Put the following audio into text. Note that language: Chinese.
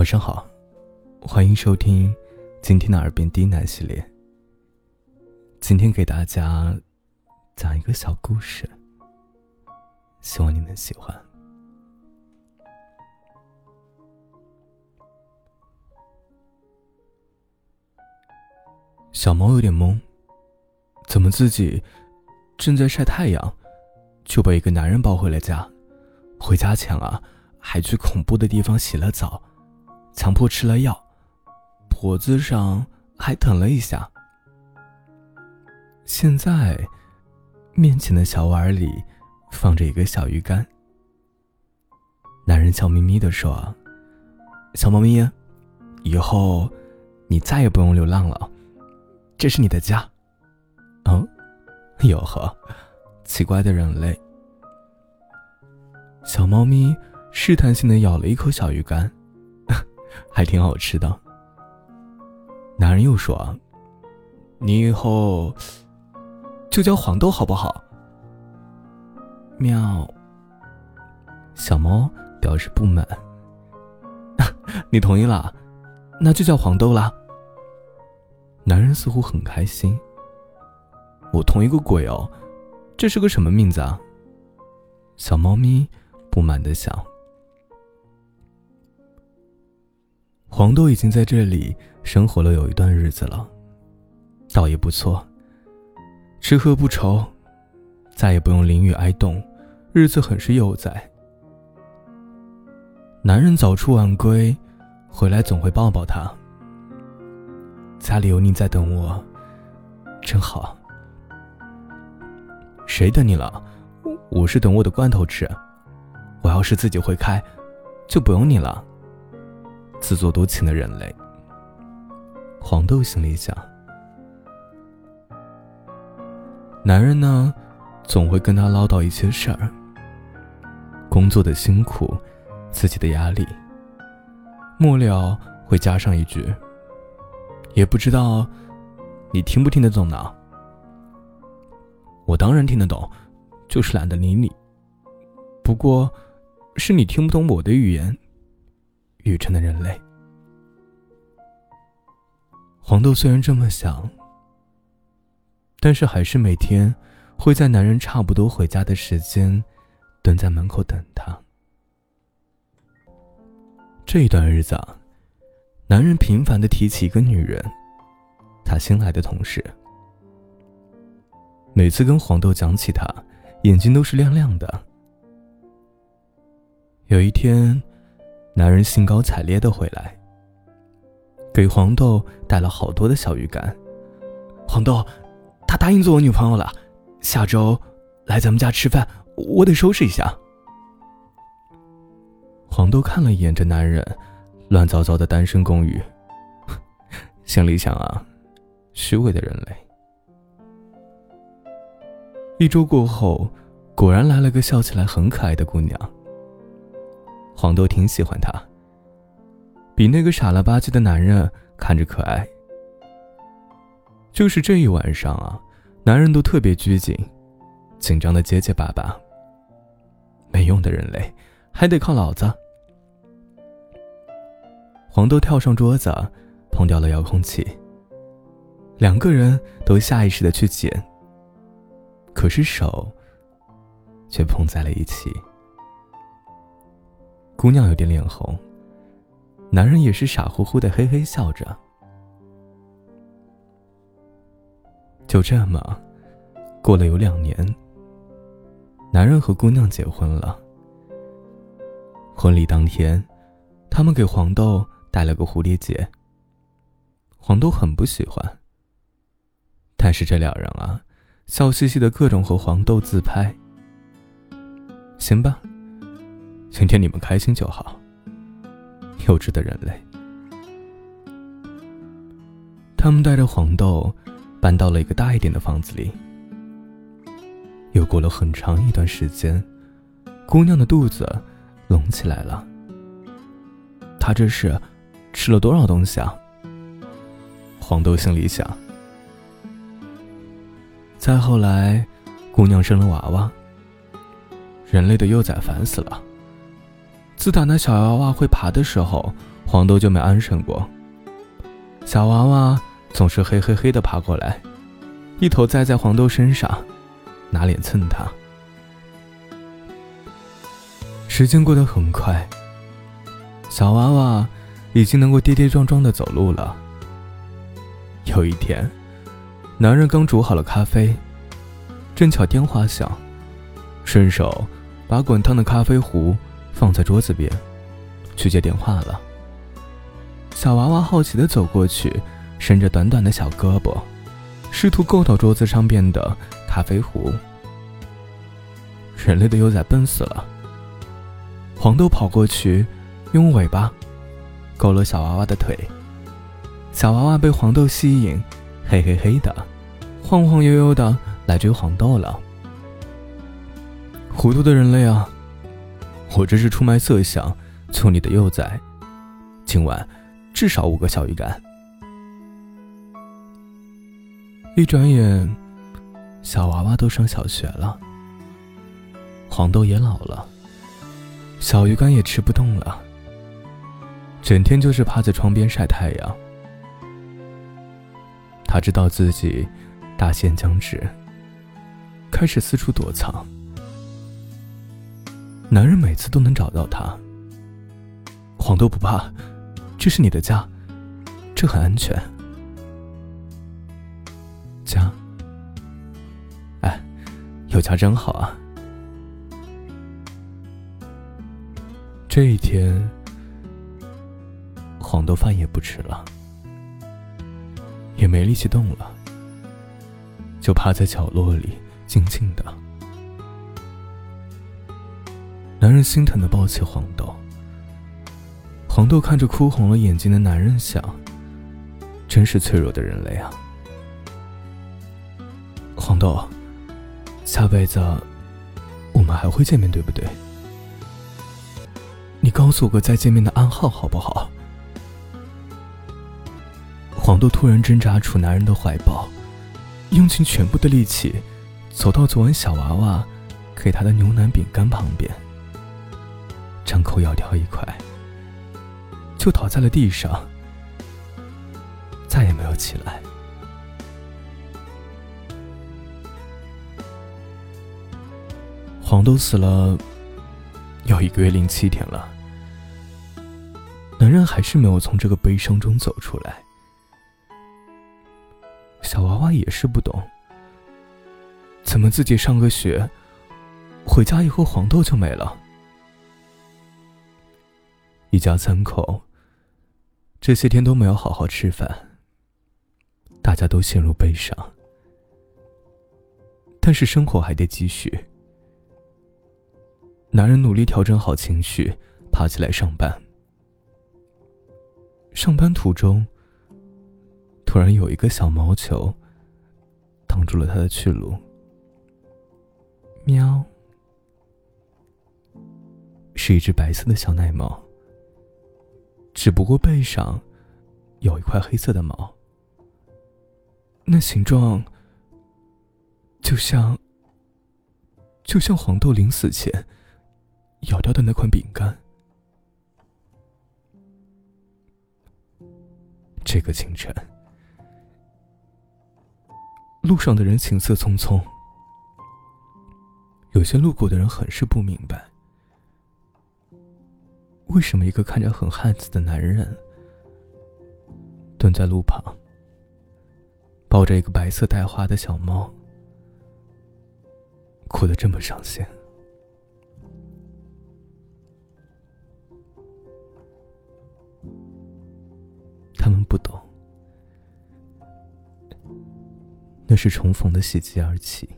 晚上好，欢迎收听今天的耳边低喃系列。今天给大家讲一个小故事，希望你能喜欢。小猫有点懵，怎么自己正在晒太阳，就被一个男人抱回了家？回家前啊，还去恐怖的地方洗了澡，强迫吃了药，脖子上还疼了一下。现在，面前的小碗里放着一个小鱼干。男人笑眯眯的说：“小猫咪，以后你再也不用流浪了。”这是你的家，嗯，哟呵，奇怪的人类。小猫咪试探性的咬了一口小鱼干，还挺好吃的。男人又说：“你以后就叫黄豆好不好？”喵。小猫表示不满。你同意了，那就叫黄豆啦。男人似乎很开心。我同一个鬼哦，这是个什么名字啊？小猫咪不满的想。黄豆已经在这里生活了有一段日子了，倒也不错，吃喝不愁，再也不用淋雨挨冻，日子很是悠哉。男人早出晚归，回来总会抱抱她。家里有你在等我，真好。谁等你了？我是等我的罐头吃。我要是自己会开，就不用你了。自作多情的人类。黄豆心里想。男人呢，总会跟他唠叨一些事儿。工作的辛苦，自己的压力。末了会加上一句。也不知道，你听不听得懂呢？我当然听得懂，就是懒得理你。不过，是你听不懂我的语言。愚蠢的人类。黄豆虽然这么想，但是还是每天会在男人差不多回家的时间，蹲在门口等他。这一段日子。啊。男人频繁的提起一个女人，他新来的同事。每次跟黄豆讲起他，眼睛都是亮亮的。有一天，男人兴高采烈的回来，给黄豆带了好多的小鱼干。黄豆，他答应做我女朋友了，下周来咱们家吃饭，我得收拾一下。黄豆看了一眼这男人。乱糟糟的单身公寓，心里想啊，虚伪的人类。一周过后，果然来了个笑起来很可爱的姑娘。黄豆挺喜欢他，比那个傻了吧唧的男人看着可爱。就是这一晚上啊，男人都特别拘谨，紧张的结结巴巴。没用的人类，还得靠老子。黄豆跳上桌子，碰掉了遥控器。两个人都下意识的去捡，可是手却碰在了一起。姑娘有点脸红，男人也是傻乎乎的嘿嘿笑着。就这么过了有两年，男人和姑娘结婚了。婚礼当天，他们给黄豆。带了个蝴蝶结。黄豆很不喜欢，但是这两人啊，笑嘻嘻的各种和黄豆自拍。行吧，今天你们开心就好。幼稚的人类。他们带着黄豆搬到了一个大一点的房子里。又过了很长一段时间，姑娘的肚子隆起来了。她这是。吃了多少东西啊？黄豆心里想。再后来，姑娘生了娃娃。人类的幼崽烦死了。自打那小娃娃会爬的时候，黄豆就没安生过。小娃娃总是嘿嘿嘿的爬过来，一头栽在黄豆身上，拿脸蹭它。时间过得很快，小娃娃已经能够跌跌撞撞的走路了。有一天，男人刚煮好了咖啡，正巧电话响，顺手把滚烫的咖啡壶放在桌子边，去接电话了。小娃娃好奇的走过去，伸着短短的小胳膊，试图够到桌子上边的咖啡壶。人类的幼崽笨死了。黄豆跑过去，用尾巴勾了小娃娃的腿。小娃娃被黄豆吸引，嘿嘿嘿的，晃晃悠悠的来追黄豆了。糊涂的人类啊！我这是出卖色相，求你的幼崽，今晚至少五个小鱼干。一转眼，小娃娃都上小学了，黄豆也老了。小鱼干也吃不动了，整天就是趴在窗边晒太阳。他知道自己大限将至，开始四处躲藏。男人每次都能找到他。黄豆不怕，这是你的家，这很安全。家，哎，有家真好啊。这一天，黄豆饭也不吃了，也没力气动了，就趴在角落里静静的。男人心疼的抱起黄豆，黄豆看着哭红了眼睛的男人，想：真是脆弱的人类啊！黄豆，下辈子我们还会见面，对不对？你告诉我个再见面的暗号好不好？黄豆突然挣扎出男人的怀抱，用尽全部的力气，走到昨晚小娃娃给他的牛奶饼干旁边，口咬掉一块，就倒在了地上，再也没有起来。黄豆死了。有一个月零七天了，男人还是没有从这个悲伤中走出来。小娃娃也是不懂，怎么自己上个学，回家以后黄豆就没了。一家三口这些天都没有好好吃饭，大家都陷入悲伤，但是生活还得继续。男人努力调整好情绪，爬起来上班。上班途中，突然有一个小毛球挡住了他的去路。喵，是一只白色的小奶猫，只不过背上有一块黑色的毛，那形状就像就像黄豆临死前。咬掉的那块饼干。这个清晨，路上的人行色匆匆，有些路过的人很是不明白，为什么一个看着很汉子的男人，蹲在路旁，抱着一个白色带花的小猫，哭得这么伤心。他们不懂，那是重逢的喜极而泣。